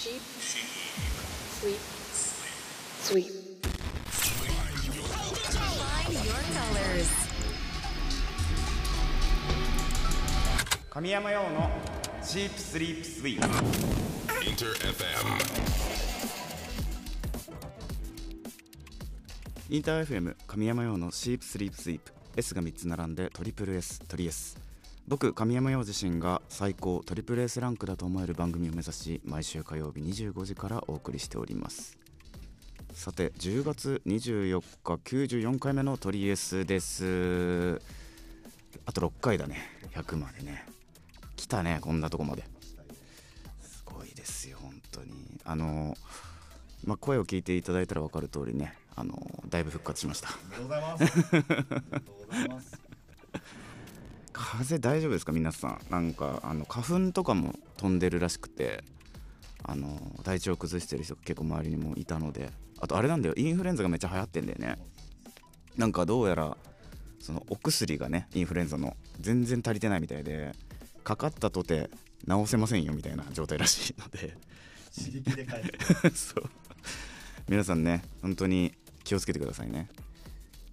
Sheep. Sweep. Sweep. Find your colors. 神山用のチープスリープスイープ Inter FM. インター FM 神山用のシープスリープスイープ S が3つ並んでトリプル S トリ S 僕神山陽自身が最高トリプル S ランクだと思える番組を目指し毎週火曜日25時からお送りしております。さて10月24日94回目のトリ S です。あと6回だね。100までね。来たねこんなとこまで。すごいですよ本当に。あのまあ、声を聞いていただいたら分かる通りねあのだいぶ復活しました。おめでとうございます。風邪大丈夫ですか？皆さん。なんかあの花粉とかも飛んでるらしくてあの体調崩してる人が結構周りにもいたので。あとあれなんだよ。インフルエンザがめっちゃ流行ってんだよね。なんかどうやらそのお薬がねインフルエンザの全然足りてないみたいでかかったとて治せませんよみたいな状態らしいので。刺激で返す。そう。皆さんね本当に気をつけてくださいね。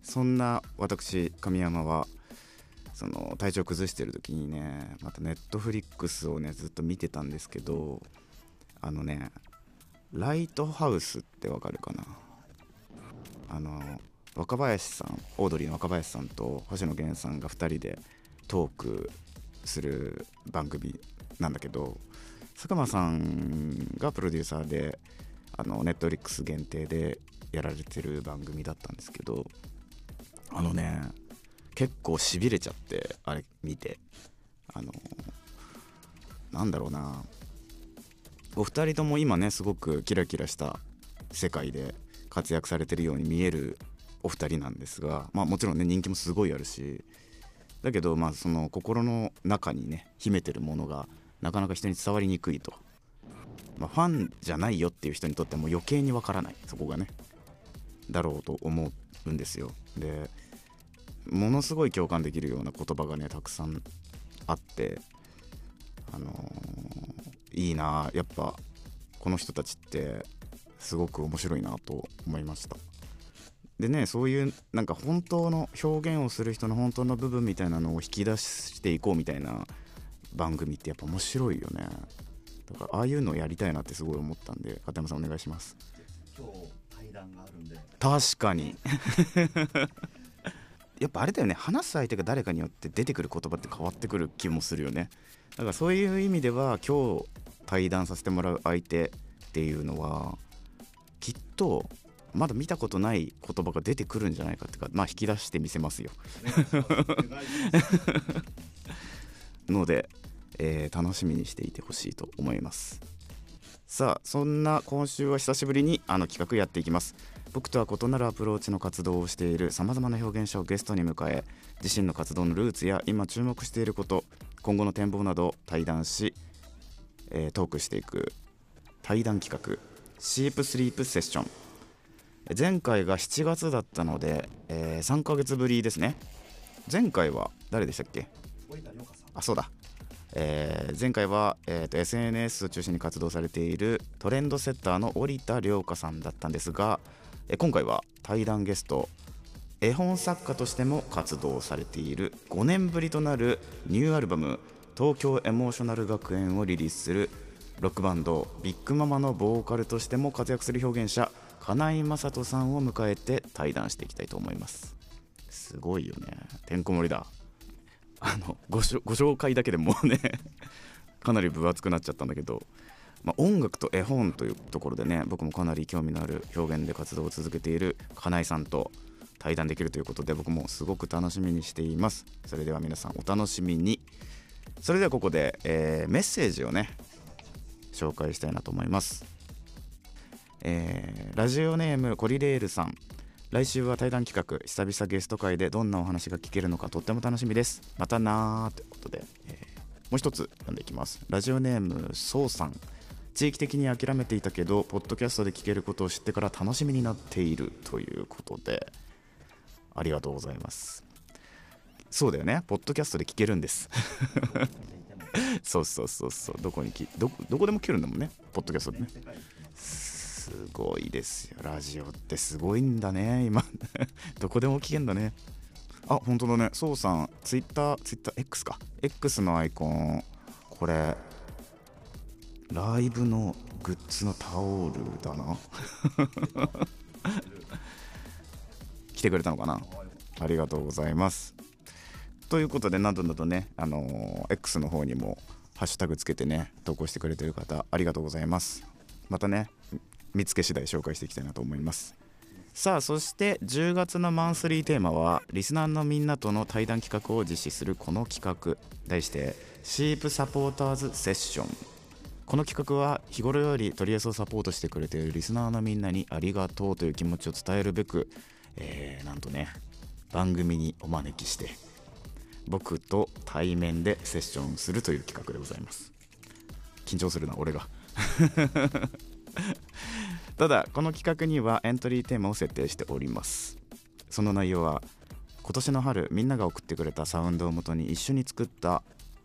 そんな私神山はその体調崩してる時にねまたネットフリックスをねずっと見てたんですけどあのねライトハウスってわかるかな？あの若林さんオードリーの若林さんと星野源さんが2人でトークする番組なんだけど佐久間さんがプロデューサーであのネットフリックス限定でやられてる番組だったんですけどあのね結構しびれちゃってあれ見て。あのなんだろうな。お二人とも今ねすごくキラキラした世界で活躍されてるように見えるお二人なんですがまあもちろんね人気もすごいあるしだけどまあその心の中にね秘めてるものがなかなか人に伝わりにくいと、まあ、ファンじゃないよっていう人にとっても余計にわからないそこがねだろうと思うんですよ。でものすごい共感できるような言葉がねたくさんあってあのーいいなやっぱこの人たちってすごく面白いなと思いました。でねそういうなんか本当の表現をする人の本当の部分みたいなのを引き出していこうみたいな番組ってやっぱ面白いよね。だからああいうのをやりたいなってすごい思ったんで片山さんお願いします。今日対談があるんで。確かに やっぱあれだよね。話す相手が誰かによって出てくる言葉って変わってくる気もするよね。だからそういう意味では今日対談させてもらう相手っていうのはきっとまだ見たことない言葉が出てくるんじゃないかっていうかまあ引き出してみせますよ。ので、えー楽しみにしていてほしいと思います。さあそんな今週は久しぶりにあの企画やっていきます僕とは異なるアプローチの活動をしているさまざまな表現者をゲストに迎え自身の活動のルーツや今注目していること今後の展望などを対談し、えートークしていく対談企画シープスリープセッション。前回が7月だったので、え3ヶ月ぶりですね。前回は誰でしたっけ？あそうだ、えー前回は、えーと SNS を中心に活動されているトレンドセッターの織田涼香さんだったんですが、えー今回は対談ゲスト絵本作家としても活動されている5年ぶりとなるニューアルバム「東京エモーショナル学園」をリリースするロックバンドビッグママのボーカルとしても活躍する表現者金井雅人さんを迎えて対談していきたいと思います。すごいよね。てんこ盛りだ。あのごご紹介だけでもうねかなり分厚くなっちゃったんだけど、まあ、音楽と絵本というところでね僕もかなり興味のある表現で活動を続けている金井さんと対談できるということで僕もすごく楽しみにしています。それでは皆さんお楽しみに。それではここで、えーメッセージをね紹介したいなと思います、えーラジオネームコリレールさん。来週は対談企画久々ゲスト会でどんなお話が聞けるのかとっても楽しみです。またなーということで、えーもう一つ読んでいきます。ラジオネームそうさん。地域的に諦めていたけどポッドキャストで聞けることを知ってから楽しみになっているということでありがとうございます。そうだよね。ポッドキャストで聞けるんです。そうそうそうそう。どこにきどどこでも聞けるんだもんね。ポッドキャストでね。すごいですよ。ラジオってすごいんだね今。どこでも聞けんだね。あ本当だね。そうさんツイッターツイッター X か。X のアイコンこれライブのグッズのタオルだな。来てくれたのかな？ありがとうございます。ということでなどなどねあのー X の方にもハッシュタグつけてね投稿してくれてる方ありがとうございます。またね見つけ次第紹介していきたいなと思います。さあそして10月のマンスリーテーマはリスナーのみんなとの対談企画を実施するこの企画。題してシープサポーターズセッション。この企画は日頃より取り S をサポートしてくれているリスナーのみんなにありがとうという気持ちを伝えるべく、えーなんとね番組にお招きして僕と対面でセッションするという企画でございます。緊張するな俺が。ただこの企画にはエントリーテーマを設定しております。その内容は今年の春みんなが送ってくれたサウンドをもとに一緒に作った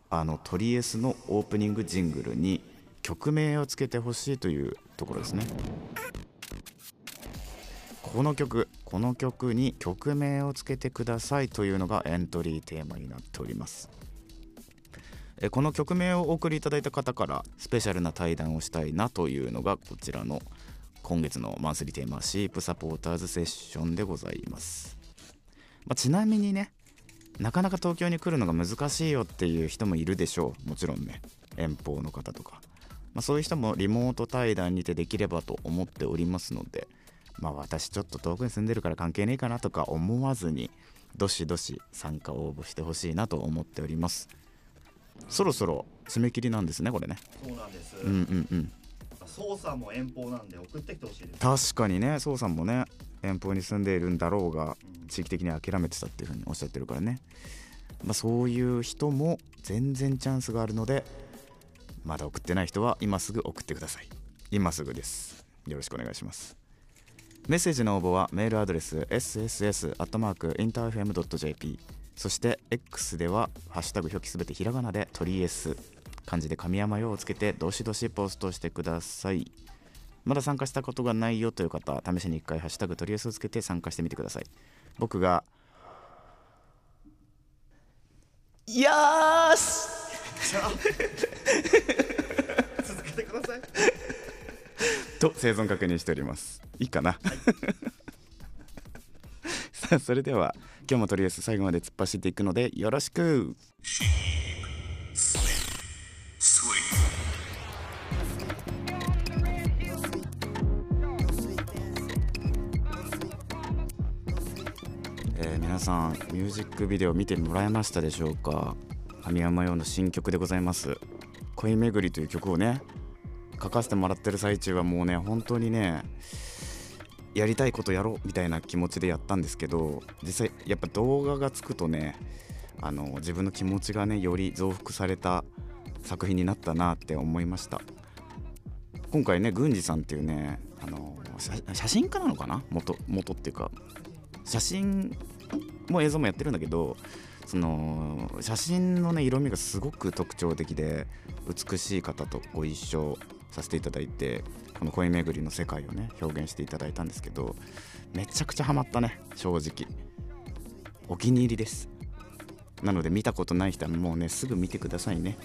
あのトリエスのオープニングジングルに曲名をつけてほしいというところですね。この曲この曲に曲名をつけてくださいというのがエントリーテーマになっております。えこの曲名をお送りいただいた方からスペシャルな対談をしたいなというのがこちらの今月のマンスリーテーマシープサポーターズセッションでございます、まあちなみにねなかなか東京に来るのが難しいよっていう人もいるでしょう。もちろんね遠方の方とか、まあ、そういう人もリモート対談にてできればと思っておりますのでまあ私ちょっと遠くに住んでるから関係ねえかなとか思わずにどしどし参加応募してほしいなと思っております。そろそろ締め切りなんですねこれね。そうなんです、うんうんうん。操作も遠方なんで送ってきてほしいです。確かにね宋さんもね遠方に住んでいるんだろうが地域的に諦めてたっていうふうにおっしゃってるからね、まあ、そういう人も全然チャンスがあるのでまだ送ってない人は今すぐ送ってください。今すぐです。よろしくお願いします。メッセージの応募はメールアドレス sss.interfm.jp そして X では「ハッシュタグ表記すべてひらがな」で「鳥 S」漢字で神山用をつけてどしどしポストしてください。まだ参加したことがないよという方試しに1回「ハッシュタグ鳥 S」をつけて参加してみてください。僕が「よーし! 続けてください」と生存確認しております。いいかな、さあそれでは今日もとりあえず最後まで突っ走っていくのでよろしく。え皆さんミュージックビデオ見てもらえましたでしょうか？神山用の新曲でございます「恋めぐり」という曲をね書かせてもらってる最中はもうね本当にねやりたいことやろうみたいな気持ちでやったんですけど実際やっぱ動画がつくとねあの自分の気持ちがねより増幅された作品になったなって思いました。今回ね郡司さんっていうねあの写写真家なのかな？元元っていうか写真も映像もやってるんだけどその写真のね色味がすごく特徴的で美しい方とご一緒させていただいてこの恋めぐりの世界をね表現していただいたんですけどめちゃくちゃハマったね正直。お気に入りです。なので見たことない人はもうねすぐ見てくださいね。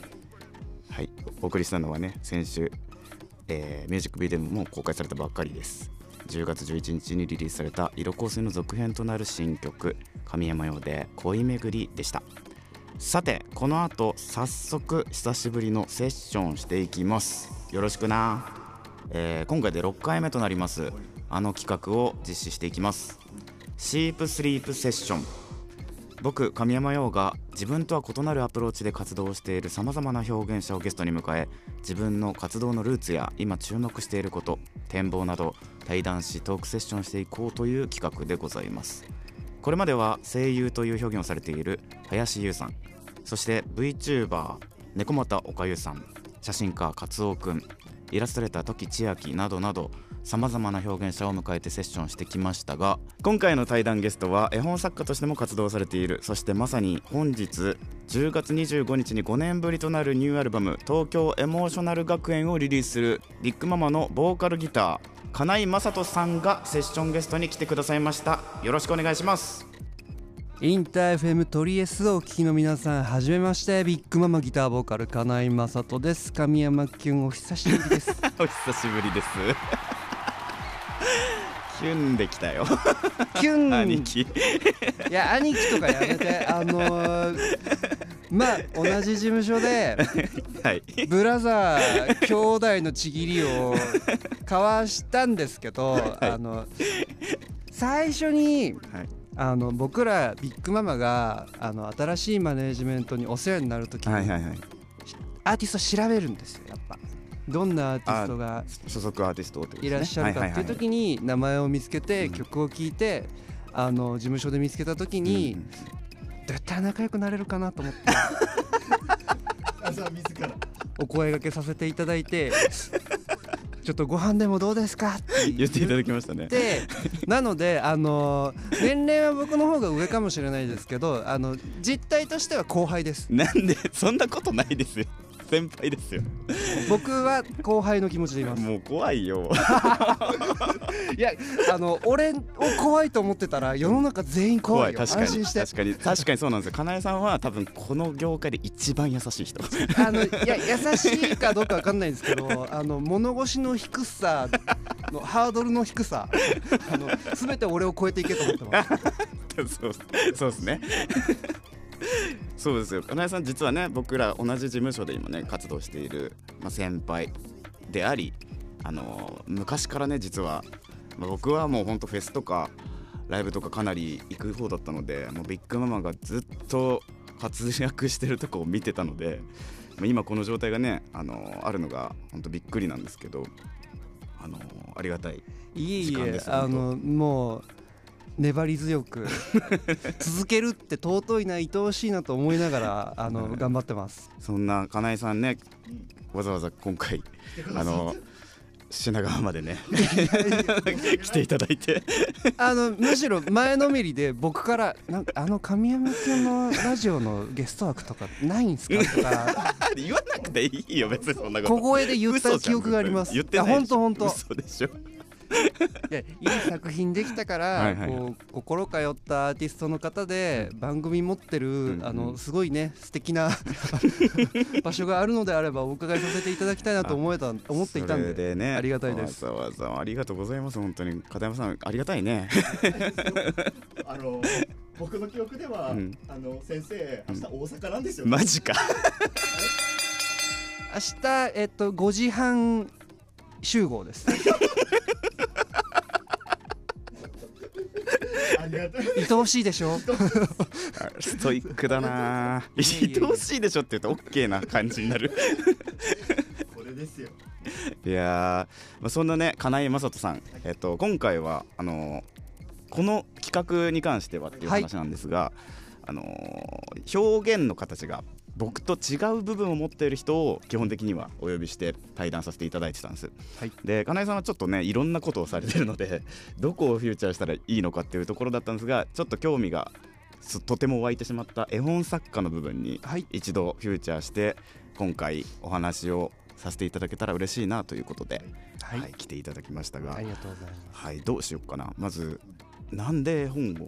はい。お送りしたのはね先週、えーミュージックビデオも公開されたばっかりです。10月11日にリリースされた色香水の続編となる新曲神山用で恋めぐりでした。さてこの後早速久しぶりのセッションしていきます。よろしくな、えー今回で6回目となりますあの企画を実施していきます。シープスリープセッション。僕神山陽が自分とは異なるアプローチで活動しているさまざまな表現者をゲストに迎え自分の活動のルーツや今注目していること展望など対談しトークセッションしていこうという企画でございます。これまでは声優という表現をされている林優さんそして VTuber 猫又おかゆさん写真家カツオくんイラストレーター時千秋などなどさまざまな表現者を迎えてセッションしてきましたが今回の対談ゲストは絵本作家としても活動されているそしてまさに本日10月25日に5年ぶりとなるニューアルバム「東京エモーショナル学園」をリリースするビッグママのボーカルギター金井雅人さんがセッションゲストに来てくださいました。よろしくお願いします。インター FM トリエスをお聞きの皆さんはじめまして。ビッグママギターボーカル金井雅人です。神山キュンお久しぶりです。お久しぶりです。キュンできたよ。キュン。兄貴。いや兄貴とかやめて。あのーまあ同じ事務所で はい。ブラザー兄弟のちぎりを交わしたんですけど、あの最初にはい。あの僕らビッグママがあの新しいマネージメントにお世話になるときに、はいはいはい。アーティスト調べるんですよやっぱ。どんなアーティストが所属アーティストいらっしゃるかっていう時に名前を見つけてうん曲を聴いてあの事務所で見つけた時にどうやったら仲良くなれるかなと思って。お声掛けさせていただいてちょっとご飯でもどうですか？って言っていただきましたね。でなのであの年齢は僕の方が上かもしれないですけどあの実態としては後輩です。なんでそんなことないですよ先輩ですよ。僕は後輩の気持ちでいます。もう怖いよ。いやあの俺を怖いと思ってたら世の中全員怖いよ。確かに。安心して。確かに。確かにそうなんですよ。かなえさんは多分この業界で一番優しい人。あのいや優しいかどうかわかんないんですけどあの物腰の低さのハードルの低さ。あの全て俺を超えていけと思ってます。そうそうですね そうですよ。かなえさん実はね僕ら同じ事務所で今ね活動している、まあ、先輩でありあの昔からね実は、まあ、僕はもうほんとフェスとかライブとかかなり行く方だったのでもうビッグママがずっと活躍してるとこを見てたので、まあ、今この状態がねあのあるのが本当びっくりなんですけどあのありがたいいえいえ時間ですよあのもう粘り強く 続けるって尊いな愛おしいなと思いながらあの頑張ってます。そんなかなえさんねわざわざ今回 あの品川までね 来ていただいて。あのむしろ前のめりで僕からなんかあの神山君のラジオのゲスト枠とかないんすか？とか言わなくていいよ別にそんなこと。小声で言った記憶があります。言ってないや本当本当嘘でしょ いやいい作品できたからこう心通ったアーティストの方で番組持ってる、んあのすごいね素敵な 場所があるのであればお伺いさせていただきたいなと思えた思っていたんでね。ありがたいです。わざわざありがとうございます本当に。片山さんありがたいね。あの僕の記憶では、うん。あの先生明日大阪なんですよ、マジか。明日えっと5時半集合です。愛おしいでしょ？ストイックだな。愛おしいでしょって言うと OK な感じになる。これですよ。いやー、まあ、そんなね金井雅人さん、えっと、今回はあのーこの企画に関してはっていう話なんですが、あのー表現の形が僕と違う部分を持っている人を基本的にはお呼びして対談させていただいてたんです、はい。で金井さんはちょっとねいろんなことをされてるので どこをフューチャーしたらいいのかっていうところだったんですがちょっと興味がすとても湧いてしまった絵本作家の部分にはい。一度フューチャーして今回お話をさせていただけたら嬉しいなということで、はい、はい、来ていただきましたが、ありがとうございます。はい、どうしようかな。まずなんで絵本を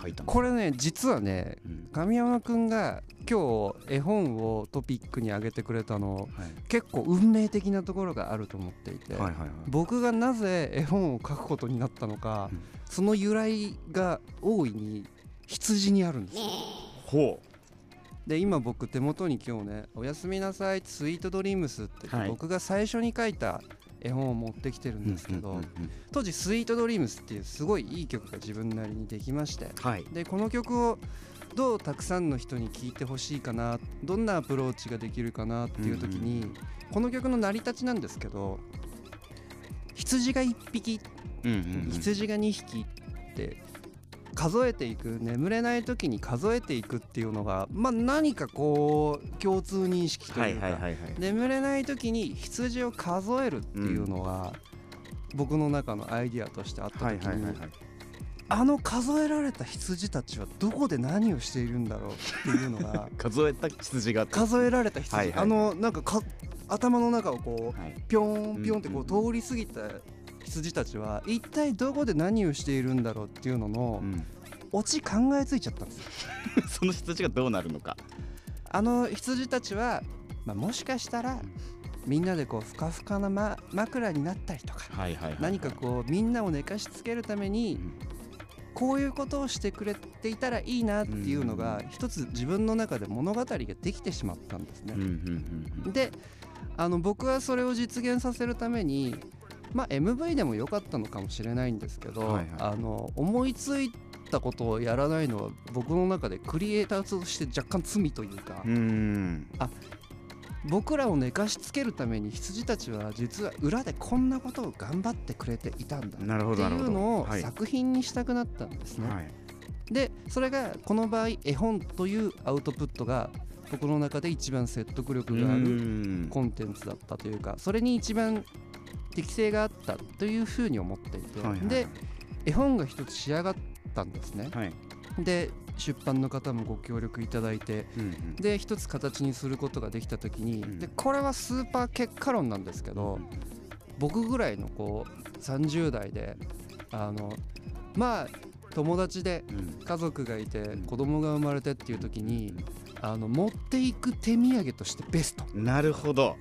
書いたの。これね実はねうん。神山くんが今日絵本をトピックに挙げてくれたのはい。結構運命的なところがあると思っていて、はいはいはい。僕がなぜ絵本を書くことになったのか、うん。その由来が大いに羊にあるんですよ。ほで今僕手元に今日ね「おやすみなさいスイートドリームス」って僕が最初に書いた絵本を持ってきてるうんですけど、当時「スイートドリームス」っていうすごいいい曲が自分なりにできましてはい。でこの曲をどうたくさんの人に聴いてほしいかなどんなアプローチができるかなっていう時に、この曲の成り立ちなんですけど羊が1匹うんうんうん。羊が2匹って数えていく眠れない時に数えていくっていうのが、まあ、何かこう共通認識といいうはいはいはい眠れない時に羊を数えるっていうのが、僕の中のアイディアとしてあった時に、あの数えられた羊たちはどこで何をしているんだろうっていうのが 数えた羊が数えられた羊、はいはいあのなんかか頭の中をこうはい。ぴょんぴょんってこうんう通り過ぎた羊たちは一体どこで何をしているんだろうっていうののうん。オチ考えついちゃったんですよ。その羊がどうなるのか。あの羊たちは、まあ、もしかしたらみんなでこうふかふかな、ま、枕になったりとかはいはいはい何かこうみんなを寝かしつけるためにうんこういうことをしてくれていたらいいなっていうのが一つ自分の中で物語ができてしまったんですね。うん。うんうん。であの僕はそれを実現させるためにまあ MV でも良かったのかもしれないんですけど、はいはい。あの思いついたことをやらないのは僕の中でクリエイターとして若干罪というか、うん。うん僕らを寝かしつけるために羊たちは実は裏でこんなことを頑張ってくれていたんだなるほっていうのをはい。作品にしたくなったんですね。はい。でそれがこの場合絵本というアウトプットが僕の中で一番説得力があるうん。コンテンツだったというかそれに一番適性があったというふうに思っていて、はいはいはい。で絵本が一つ仕上がったんですね。はい。で出版の方もご協力いただいてうんうん。で一つ形にすることができた時に、うん。でこれはスーパー結果論なんですけど、僕ぐらいのこう30代であのまあ友達でうん。家族がいてん。子供が生まれてっていう時にあの持っていく手土産としてベスト。なるほど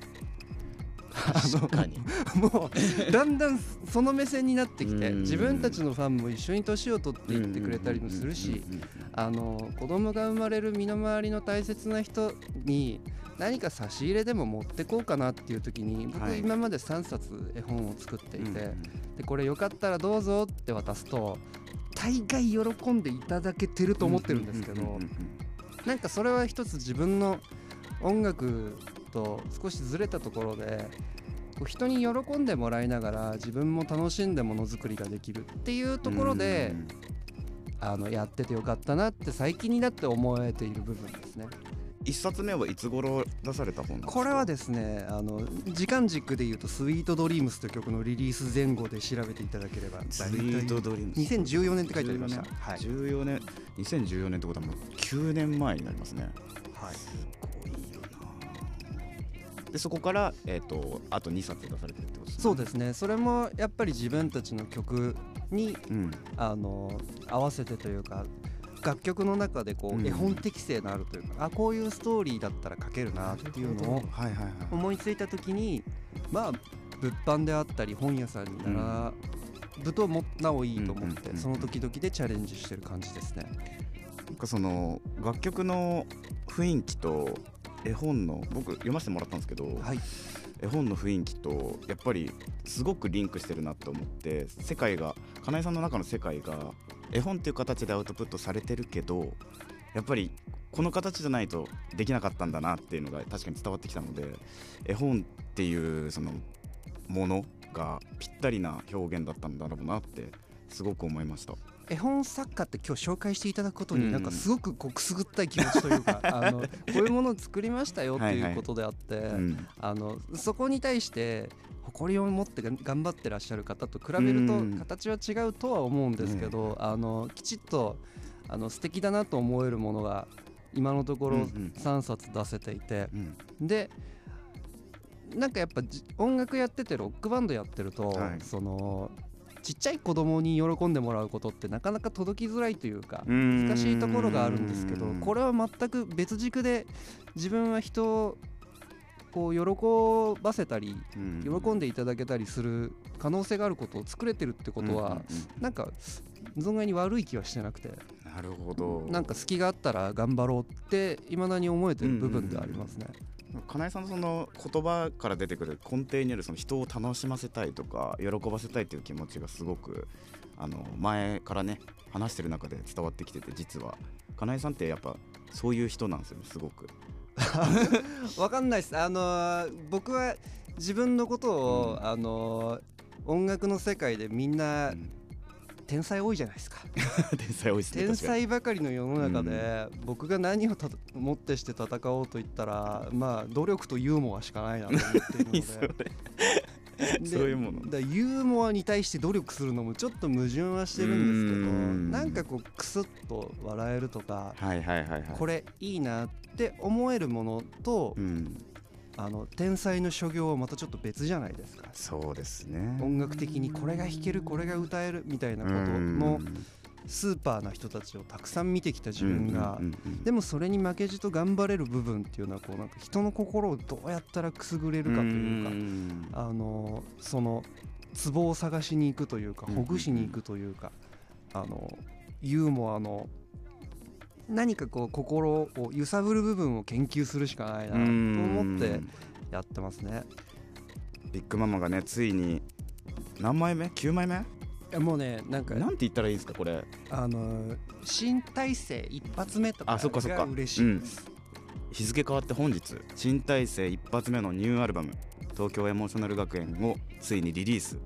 確かに。もうだんだんその目線になってきてうん。自分たちのファンも一緒に年を取っていってくれたりもするしあの子供が生まれる身の回りの大切な人に何か差し入れでも持ってこうかなっていう時に僕はい。今まで3冊絵本を作っていて、でこれよかったらどうぞって渡すと大概喜んでいただけてると思ってるんですけどなんかそれは一つ自分の音楽と少しずれたところでこう人に喜んでもらいながら自分も楽しんでものづくりができるっていうところでうん。あのやっててよかったなって最近になって思えている部分ですね。一冊目はいつ頃出された本なんですか？これはですねあの時間軸でいうと「スイートドリームスという曲のリリース前後で調べていただければスイートドリーム2014年って書いてありました。はい、14年2014年ってことはもう9年前になりますね。はいでそこからえっ、とあと2冊出されてるってことですね。そうですね。それもやっぱり自分たちの曲にうん。あの合わせてというか楽曲の中でこう絵本適性のあるというか、あこういうストーリーだったら書けるなっていうのを思いついた時にまあ物販であったり本屋さんに並ぶともなおいいと思ってその時々でチャレンジしてる感じですね。なんかその楽曲の雰囲気と絵本の僕読ませてもらったんですけど、はい絵本の雰囲気とやっぱりすごくリンクしてるなと思って世界が金井さんの中の世界が絵本っていう形でアウトプットされてるけどやっぱりこの形じゃないとできなかったんだなっていうのが確かに伝わってきたので絵本っていうそのものがぴったりな表現だったんだろうなってすごく思いました。絵本作家って今日紹介していただくことうんになんかすごくこうくすぐったい気持ちというか あのこういうものを作りましたよってはいはい。いうことであって、うん。あのそこに対して誇りを持ってが頑張ってらっしゃる方と比べるとうん。形は違うとは思うんですけど、あのきちっとあの素敵だなと思えるものが今のところうんうん。3冊出せていて、うん。でなんかやっぱじ音楽やっててロックバンドやってると、はい。そのちっちゃい子供に喜んでもらうことってなかなか届きづらいというか難難しいところがあるんですけどこれれは全く別軸で自分は人をこう喜ばせたり喜んでいただけたりする可能性があることを作れてるってことはなんか存外に悪い気はしてなくてなるほど。なんか隙があったら頑張ろうっていまだに思えてる部分ではありますね。金井さんのその言葉から出てくる根底にあるその人を楽しませたいとか喜ばせたいという気持ちがすごくあの前からね話してる中で伝わってきてて実は金井さんってやっぱそういう人なんですよねすごく。わかんないです。あのー僕は自分のことを、うんあのー音楽の世界でみんなうん天才多いじゃないですか。天才多いですね天才ばかりの世の中で、僕が何をたもってして戦おうと言ったらまあ努力とユーモアしかないなと思っているので そういうもの。だユーモアに対して努力するのもちょっと矛盾はしてるんですけどうん。なんかこうクスッと笑えるとかはいはいはいはい。これいいなって思えるものとうんあの天才の所業はまたちょっと別じゃないですか。そうですね。音楽的にこれが弾けるこれが歌えるみたいなことのスーパーな人たちをたくさん見てきた自分がでもそれに負けじと頑張れる部分っていうのはこうなんか人の心をどうやったらくすぐれるかというかんあのそのツボを探しに行くというかほぐしに行くというかあのユーモアの何かこう心を揺さぶる部分を研究するしかないなと思ってやってますね。ビッグママがねついに何枚目 ?9 枚目？いやもうねなんかなんて言ったらいいんですかこれ？あの新体制一発目とかあそっかそっか。が嬉しいです。日付変わって本日新体制一発目のニューアルバム「東京エモーショナル学園」をついにリリース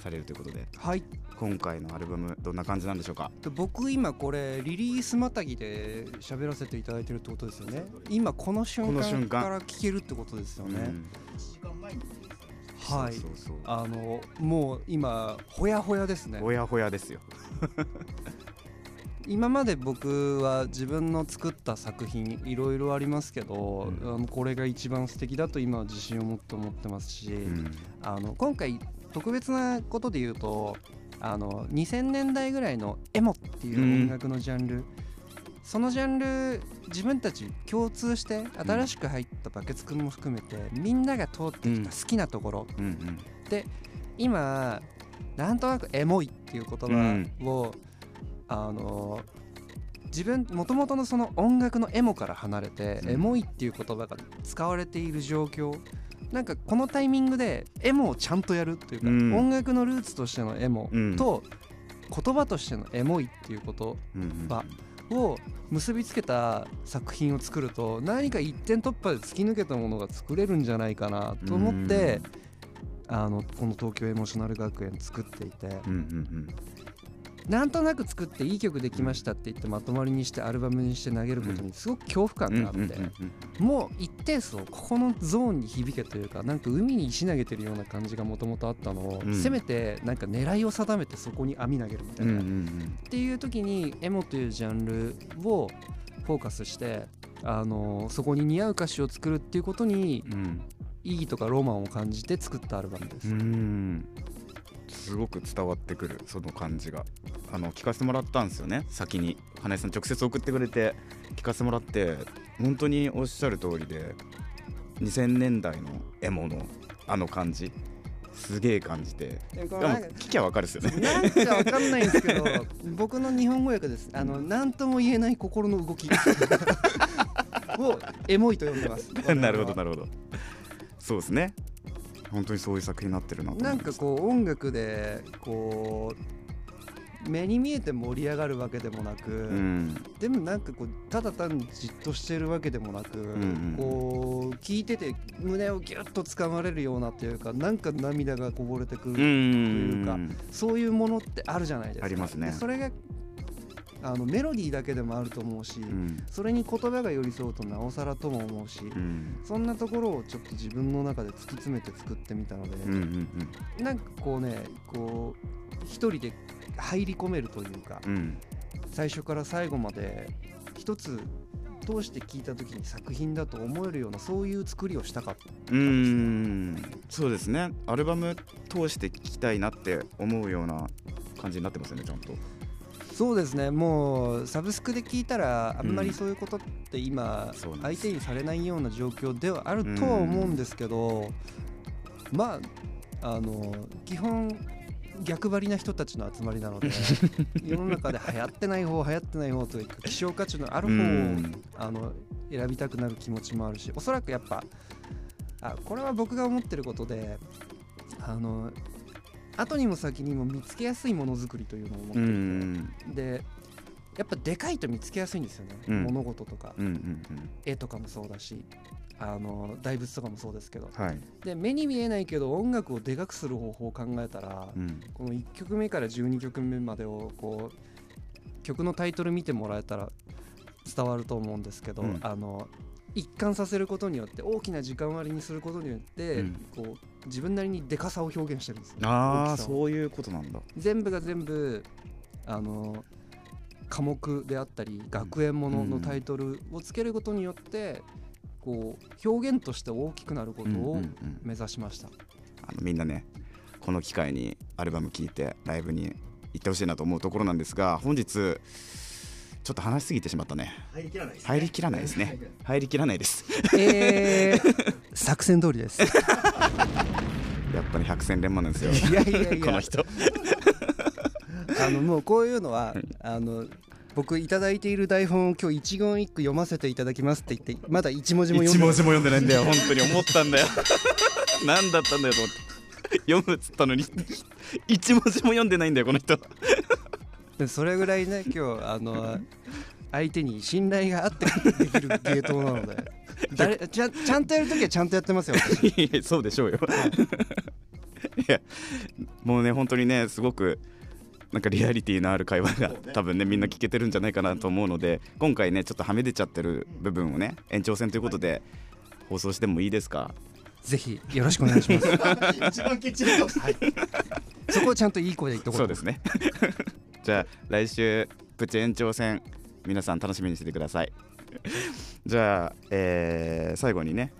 されるということで。はい今回のアルバムどんな感じなんでしょうか？で僕今これリリースまたぎで喋らせていただいてるってことですよね。今この瞬間間。から聞けるってことですよね、うん。1時間前にリリースされましたはいあのもう今ほやほやですね。ほやほやですよ。今まで僕は自分の作った作品いろいろありますけど、うん。あのこれが一番素敵だと今は自信を持って思ってますし、うん。あの今回特別なことで言うとあの2000年代ぐらいのエモっていう音楽のジャンル、そのジャンル自分たち共通して新しく入ったバケツくんも含めてみんなが通ってきた好きなところ、うんうん。今なんとなくエモいっていう言葉を、あの自分もともとのその音楽のエモから離れて、うん。エモいっていう言葉が使われている状況なんかこのタイミングでエモをちゃんとやるっていうか、うん。音楽のルーツとしてのエモうん。と言葉としてのエモいっていうことうんうんばを結びつけた作品を作ると何か一点突破で突き抜けたものが作れるんじゃないかなと思って、あのこの東京エモーショナル学園作っていて、うんうんなんとなく作っていい曲できましたって言ってまとまりにしてアルバムにして投げることにすごく恐怖うん感があって、もう一定数ここのゾーンに響けというかなんか海に石投げてるような感じがもともとあったのを、うん。せめてなんか狙いを定めてそこに網投げるみたいな、っていう時にエモというジャンルをフォーカスして、あのそこに似合う歌詞を作るっていうことにうん。意義とかロマンを感じて作ったアルバムです。うんすごく伝わってくるその感じが。あの聞かせてもらったんですよね。先に。花江さん直接送ってくれて聞かせてもらって本当におっしゃる通りで2000年代のエモのあの感じ。すげえ感じて。でも聞きゃわかるですよね。なんかわかんないんですけど 僕の日本語訳です。あの何とも言えない心の動き。をエモいと呼んでます。なるほどなるほど。そうですね本当にそういう作品になってるなと思ないんかこう音楽でこう目に見えて盛り上がるわけでもなく、うん。でもなんかこうただ単にじっとしてるわけでもなく、んうんこう聞いてて胸をギュッと掴まれるようなというかなんか涙がこぼれてくる、うんいうかそういうものってあるじゃないですか。ありますね。でそれがあのメロディーだけでもあると思うし、うん。それに言葉が寄り添うとなおさらとも思うし、うん。そんなところをちょっと自分の中で突き詰めて作ってみたので、うんうんなんかこうねこう一人で入り込めるというか、うん。うん最初から最後まで一つ通して聞いた時に作品だと思えるようなそういう作りをしたかったうーん。そうですね。アルバム通して聴きたいなって思うような感じになってますよねちゃんとそうですね。もうサブスクで聞いたらあんまりそういうことって今相手にされないような状況ではあるとは思うんですけどまああの基本逆張りな人たちの集まりなので 世の中で流行ってない方流行ってない方というか希少価値のある方をうん。あの選びたくなる気持ちもあるしおそらくやっぱあこれは僕が思ってることであの後にも先にも見つけやすいものづくりというのを思ってういて、ん。でやっぱでかいと見つけやすいんですよね、うん。物事とか。うんうん絵とかもそうだしあの大仏とかもそうですけど。うんはい。で目に見えないけど音楽をでかくする方法を考えたら、うん。この1曲目から12曲目までをこう曲のタイトル見てもらえたら伝わると思うんですけど、うん。あの一貫させることによって大きな時間割にすることによって、うん。こう自分なりにでかさを表現してるんですよ。ああそういうことなんだ。全部が全部あの科目であったり学園もののタイトルをつけることによってこう表現として大きくなることをうんうんうん。目指しました、あのみんなねこの機会にアルバム聴いてライブに行ってほしいなと思うところなんですが本日ちょっと話しすぎてしまったね。入りきらないですね。入りきらないですね。入りきらないです。えー、作戦通りです。やっぱり百戦錬磨なんですよ。いやいやいや。この人。あのもうこういうのは、はいあの僕いただいている台本を今日一言一句読ませていただきますって言ってまだ一文字も読んでない。一文字も読んでないんだよ。本当に思ったんだよ。何だったんだよと思って。読むっつったのに。一文字も読んでないんだよこの人でそれぐらいね今日あの相手に信頼があってできる芸当なので。誰？ちゃちゃんとやるときはちゃんとやってますよ。私いやそうでしょうよ。いやもうね本当にねすごくなんかリアリティのある会話が多分ねみんな聞けてるんじゃないかなと思うので今回ねちょっとはみ出ちゃってる部分をね延長戦ということで放送してもいいですか？ぜひよろしくお願いします。一番きっちりと。はい。そこをちゃんといい声で言ってこそうですねじゃあ来週プチ延長戦皆さん楽しみにしててください。じゃあ、えー最後にね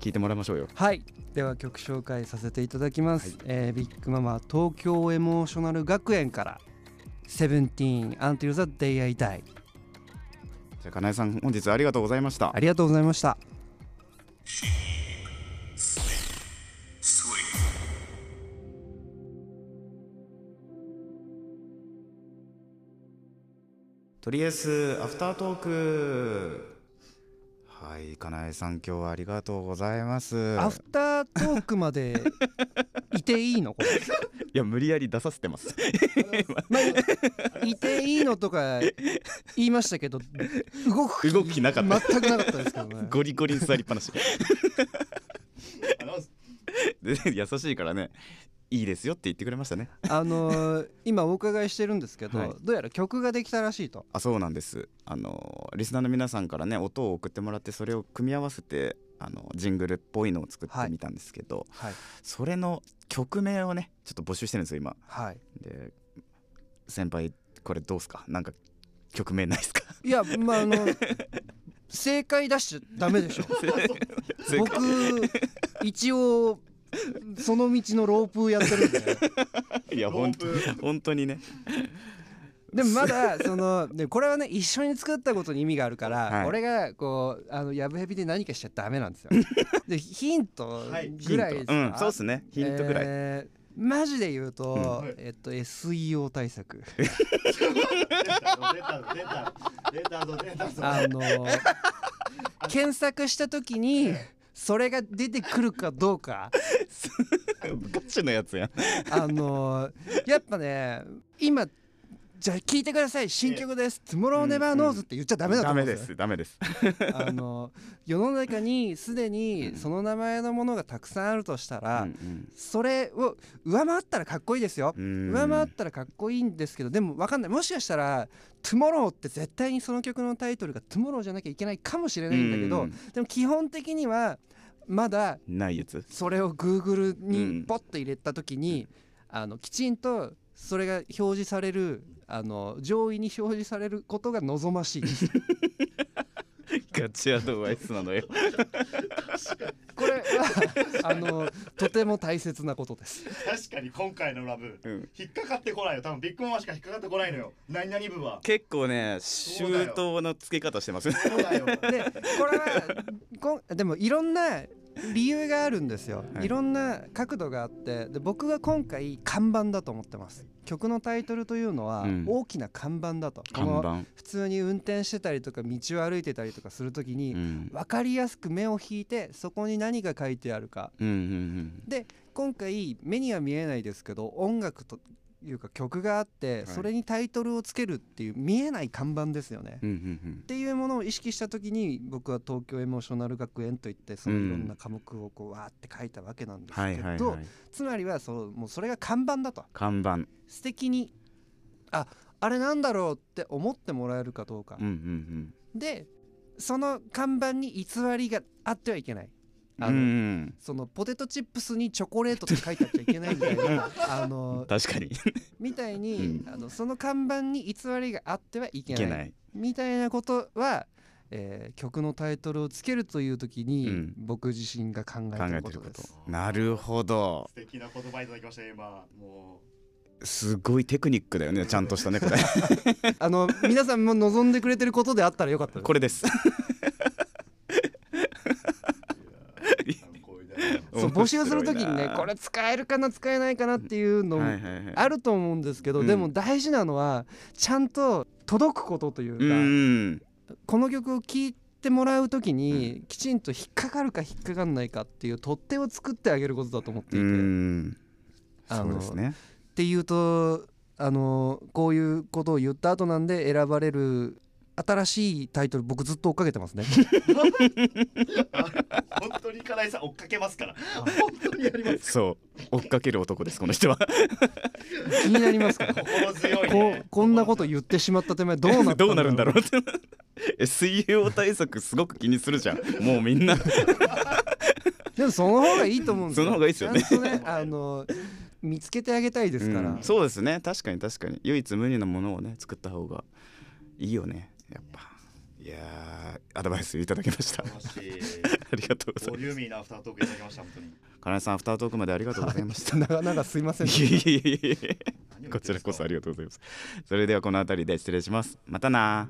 聞いてもらいましょうよ。はい。では曲紹介させていただきます、えービッグママ東京エモーショナル学園から「17 Until the Day I Die じゃあかなえさん本日ありがとうございました」ありがとうございましたとりあえずアフタートーク。はいかなえさん今日はありがとうございます。アフタートークまでいていいの？これ。いや無理やり出させてます。まあ、いていいのとか言いましたけど動く動く気なかった。全くなかったですけどね。ゴリゴリに座りっぱなし。優しいからねいいですよって言ってくれましたね。あのー 今お伺いしてるんですけど、はい。どうやら曲ができたらしいと。あそうなんです。あのリスナーの皆さんからね音を送ってもらってそれを組み合わせてあのジングルっぽいのを作ってみたんですけど、はい。それの曲名をねちょっと募集してるんですよ今。はい。で先輩これどうすか？なんか曲名ないですか？いやまああの正解出しちゃダメでしょ。正僕一応その道のロープやってるんで いや本当本当にね。でもまだそのでこれはね一緒に作ったことに意味があるから、はい。俺がこうあのやぶへびで何かしちゃダメなんですよ。でヒントはい。ぐらいですか、うんそうっすね。ヒントぐらい、えーマジで言うと、うん。えっと SEO 対策。出たぞ出たぞ出たぞ出たぞ。あの検索した時にそれが出てくるかどうか。ガチのやつやん。あのやっぱね今じゃあ聞いてください。新曲です「Tomorrow Never Knows」って言っちゃダメだとダメで思うんですよす。ダメです。あの世の中にすでにその名前のものがたくさんあるとしたら、うんそれを上回ったらかっこいいですよ、うん。上回ったらかっこいいんですけどでも分かんない。もしかしたら「Tomorrow」って絶対にその曲のタイトルが「Tomorrow」じゃなきゃいけないかもしれないんだけど、うん。でも基本的にはまだないやつ。それを Google うん。にポッと入れた時に、あのきちんとそれが表示されるあの上位に表示されることが望ましい。ですガチアドバイスなのよ。これはあのとても大切なことです。確かに今回のラブ。うん。引っかかってこないよ。多分ビッグママしか引っかかってこないのよ。何々部は。結構ね周到の付け方してますそうだよ。でこれはこんでもいろんな理由があるんですよ、はい。い、ろんな角度があってで僕が今回看板だと思ってます。曲のタイトルというのはうん。大きな看板だと、看この板普通に運転してたりとか道を歩いてたりとかするときに、うん。分かりやすく目を引いてそこに何が書いてあるか。うんうん。で今回目には見えないですけど音楽というか曲があって、い。それにタイトルをつけるっていう見えない看板ですよね。っていうものを意識した時に僕は東京エモーショナル学園といってそのいろんな科目をこうわーって書いたわけなんですはいけどつまりはそうもうそれが看板だと。看板。素敵にああれなんだろうって思ってもらえるかどうか。でその看板に偽りがあってはいけないあの、うんそのポテトチップスにチョコレートって書いてあっちゃいけないみたいなあの 確かに。みたいに、うん。あのその看板に偽りがあってはいけない。いけない。みたいなことは、えー曲のタイトルをつけるという時に、うん。僕自身が考えてるこことです。と。なるほど。素敵な言葉いただきました今。もすごいテクニックだよねちゃんとしたねこれ。あの皆さんも望んでくれてることであったらよかったです。これですう参考になりますそう募集する時にねこれ使えるかな使えないかなっていうのはいはいはい。あると思うんですけど、うん。でも大事なのはちゃんと届くことというか、うん。この曲を聴いてもらう時にきちんと引っかかるか引っかかんないかっていう取っ手を作ってあげることだと思っていて、そうですね。っていうとあのこういうことを言った後なんで選ばれる新しいタイトル僕ずっと追っかけてますね。本当に金井さん追っかけますから。本当にやりますそう。追っかける男ですこの人は。気になりますから。心強いこねうこんなこと言ってしまった手前どうなどうなるんだろう。ってえ水泳対策すごく気にするじゃん。もうみんな。でもその方がいいと思うんですよ。その方がいいですよね。ちゃんとねあの見つけてあげたいですから、うん。そうですね。確かに確かに。唯一無二のものをね作った方がいいよねやっぱいやーアドバイスいただきました。ありがとうございます。ボリューミーなアフタートークいただきました本当に。金井さんアフタートークまでありがとうございました。なかなかすいませんこちらこそありがとうございます。それではこの辺りで失礼します。またな